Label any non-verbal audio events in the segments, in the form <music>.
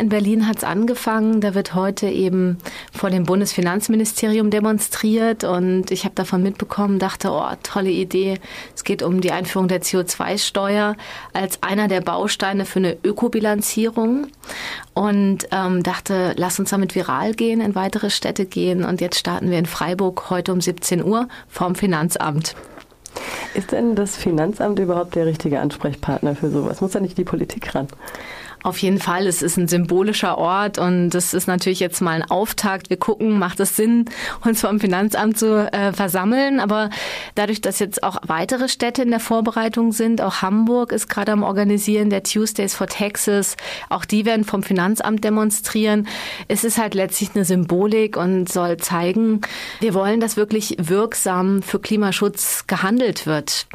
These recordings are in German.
In Berlin hat es angefangen. Da wird heute eben vor dem Bundesfinanzministerium demonstriert und ich habe davon mitbekommen, dachte, oh, tolle Idee. Es geht um die Einführung der CO2-Steuer als einer der Bausteine für eine Ökobilanzierung und ähm, dachte, lass uns damit viral gehen, in weitere Städte gehen und jetzt starten wir in Freiburg heute um 17 Uhr vorm Finanzamt. Ist denn das Finanzamt überhaupt der richtige Ansprechpartner für sowas? Muss da nicht die Politik ran? Auf jeden Fall, es ist ein symbolischer Ort und das ist natürlich jetzt mal ein Auftakt. Wir gucken, macht es Sinn, uns vom Finanzamt zu äh, versammeln. Aber dadurch, dass jetzt auch weitere Städte in der Vorbereitung sind, auch Hamburg ist gerade am Organisieren der Tuesdays for Texas, auch die werden vom Finanzamt demonstrieren. Es ist halt letztlich eine Symbolik und soll zeigen, wir wollen, dass wirklich wirksam für Klimaschutz gehandelt wird.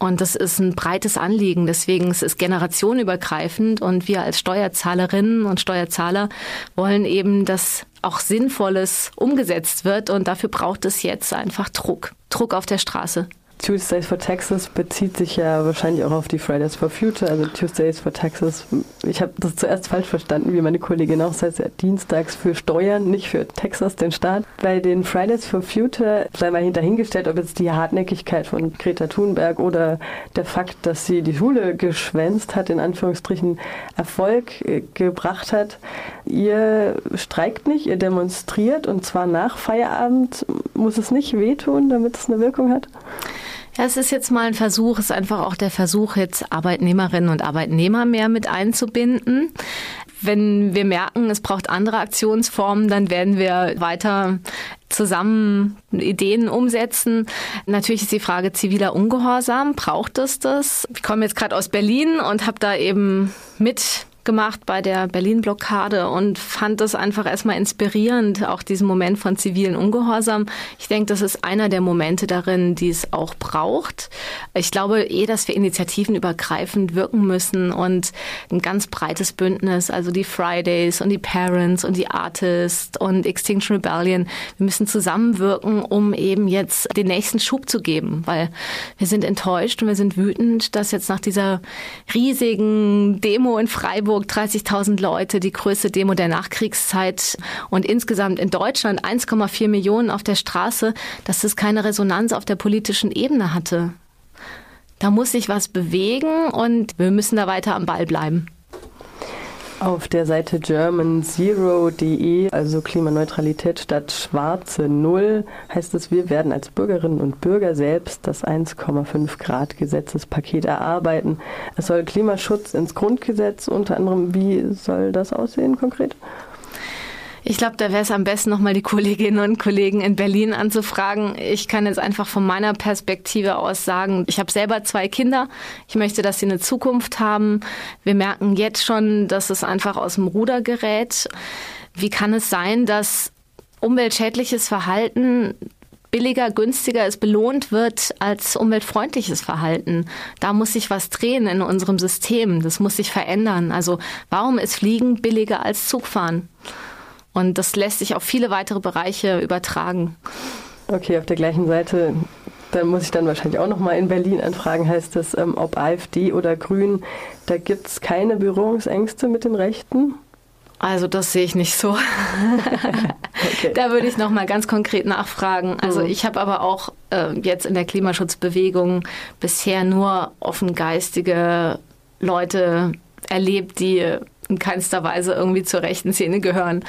Und das ist ein breites Anliegen. Deswegen ist es generationenübergreifend und wir als Steuerzahlerinnen und Steuerzahler wollen eben, dass auch Sinnvolles umgesetzt wird und dafür braucht es jetzt einfach Druck. Druck auf der Straße. Tuesdays for Texas bezieht sich ja wahrscheinlich auch auf die Fridays for Future, also Tuesdays for Texas. Ich habe das zuerst falsch verstanden, wie meine Kollegin auch, heißt ja Dienstags für Steuern, nicht für Texas, den Staat. Bei den Fridays for Future sei mal hinterhingestellt, ob jetzt die Hartnäckigkeit von Greta Thunberg oder der Fakt, dass sie die Schule geschwänzt hat, in Anführungsstrichen Erfolg äh, gebracht hat. Ihr streikt nicht, ihr demonstriert und zwar nach Feierabend. Muss es nicht wehtun, damit es eine Wirkung hat? Ja, es ist jetzt mal ein Versuch, es ist einfach auch der Versuch, jetzt Arbeitnehmerinnen und Arbeitnehmer mehr mit einzubinden. Wenn wir merken, es braucht andere Aktionsformen, dann werden wir weiter zusammen Ideen umsetzen. Natürlich ist die Frage ziviler Ungehorsam. Braucht es das? Ich komme jetzt gerade aus Berlin und habe da eben mit gemacht bei der Berlin-Blockade und fand das einfach erstmal inspirierend, auch diesen Moment von zivilen Ungehorsam. Ich denke, das ist einer der Momente darin, die es auch braucht. Ich glaube eh, dass wir initiativenübergreifend wirken müssen und ein ganz breites Bündnis, also die Fridays und die Parents und die Artists und Extinction Rebellion. Wir müssen zusammenwirken, um eben jetzt den nächsten Schub zu geben, weil wir sind enttäuscht und wir sind wütend, dass jetzt nach dieser riesigen Demo in Freiburg Hamburg 30.000 Leute, die größte Demo der Nachkriegszeit und insgesamt in Deutschland 1,4 Millionen auf der Straße, dass es keine Resonanz auf der politischen Ebene hatte. Da muss sich was bewegen und wir müssen da weiter am Ball bleiben. Auf der Seite germanzero.de, also Klimaneutralität statt schwarze Null, heißt es, wir werden als Bürgerinnen und Bürger selbst das 1,5 Grad Gesetzespaket erarbeiten. Es soll Klimaschutz ins Grundgesetz, unter anderem, wie soll das aussehen konkret? Ich glaube, da wäre es am besten, nochmal die Kolleginnen und Kollegen in Berlin anzufragen. Ich kann jetzt einfach von meiner Perspektive aus sagen, ich habe selber zwei Kinder. Ich möchte, dass sie eine Zukunft haben. Wir merken jetzt schon, dass es einfach aus dem Ruder gerät. Wie kann es sein, dass umweltschädliches Verhalten billiger, günstiger es belohnt wird als umweltfreundliches Verhalten. Da muss sich was drehen in unserem System. Das muss sich verändern. Also warum ist Fliegen billiger als Zugfahren? Und das lässt sich auf viele weitere Bereiche übertragen. Okay, auf der gleichen Seite, da muss ich dann wahrscheinlich auch nochmal in Berlin anfragen, heißt das, ähm, ob AfD oder Grün, da gibt es keine Berührungsängste mit den Rechten? Also das sehe ich nicht so. <laughs> okay. Da würde ich noch mal ganz konkret nachfragen. Also mhm. ich habe aber auch äh, jetzt in der Klimaschutzbewegung bisher nur offengeistige Leute erlebt, die in keinster Weise irgendwie zur rechten Szene gehören.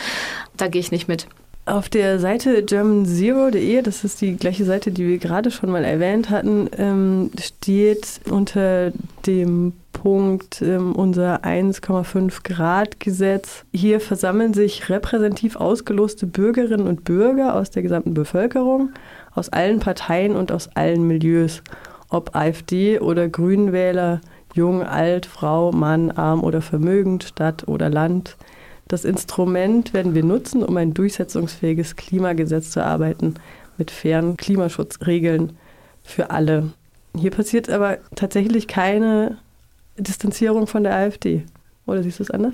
Da gehe ich nicht mit. Auf der Seite germanzero.de, das ist die gleiche Seite, die wir gerade schon mal erwähnt hatten, ähm, steht unter dem Punkt ähm, unser 1,5 Grad Gesetz. Hier versammeln sich repräsentativ ausgeloste Bürgerinnen und Bürger aus der gesamten Bevölkerung, aus allen Parteien und aus allen Milieus, ob AfD oder Grünwähler, Jung, alt, Frau, Mann, arm oder vermögend, Stadt oder Land. Das Instrument werden wir nutzen, um ein durchsetzungsfähiges Klimagesetz zu erarbeiten mit fairen Klimaschutzregeln für alle. Hier passiert aber tatsächlich keine Distanzierung von der AfD. Oder siehst du es anders?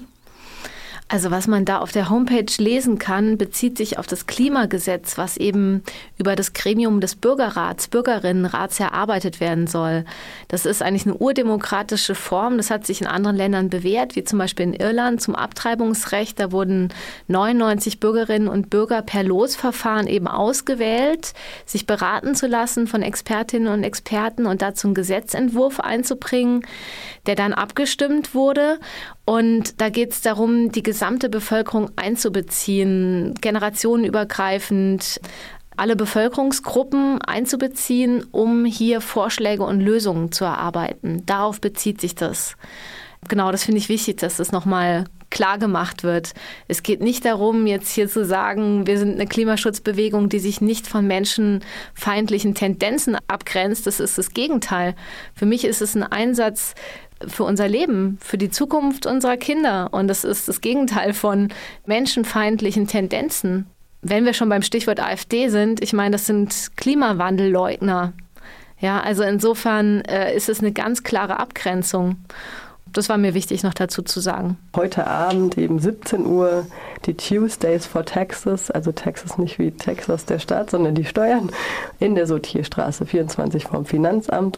Also was man da auf der Homepage lesen kann, bezieht sich auf das Klimagesetz, was eben über das Gremium des Bürgerrats, Bürgerinnenrats erarbeitet werden soll. Das ist eigentlich eine urdemokratische Form. Das hat sich in anderen Ländern bewährt, wie zum Beispiel in Irland zum Abtreibungsrecht. Da wurden 99 Bürgerinnen und Bürger per Losverfahren eben ausgewählt, sich beraten zu lassen von Expertinnen und Experten und dazu einen Gesetzentwurf einzubringen, der dann abgestimmt wurde. Und da geht es darum, die gesamte Bevölkerung einzubeziehen, generationenübergreifend alle Bevölkerungsgruppen einzubeziehen, um hier Vorschläge und Lösungen zu erarbeiten. Darauf bezieht sich das. Genau, das finde ich wichtig, dass das nochmal klar gemacht wird. Es geht nicht darum, jetzt hier zu sagen, wir sind eine Klimaschutzbewegung, die sich nicht von menschenfeindlichen Tendenzen abgrenzt. Das ist das Gegenteil. Für mich ist es ein Einsatz für unser Leben, für die Zukunft unserer Kinder. Und das ist das Gegenteil von menschenfeindlichen Tendenzen. Wenn wir schon beim Stichwort AfD sind, ich meine, das sind Klimawandelleugner. Ja, also insofern äh, ist es eine ganz klare Abgrenzung. Das war mir wichtig noch dazu zu sagen. Heute Abend eben 17 Uhr die Tuesdays for Texas, also Texas nicht wie Texas der Staat, sondern die Steuern in der Sortierstraße 24 vom Finanzamt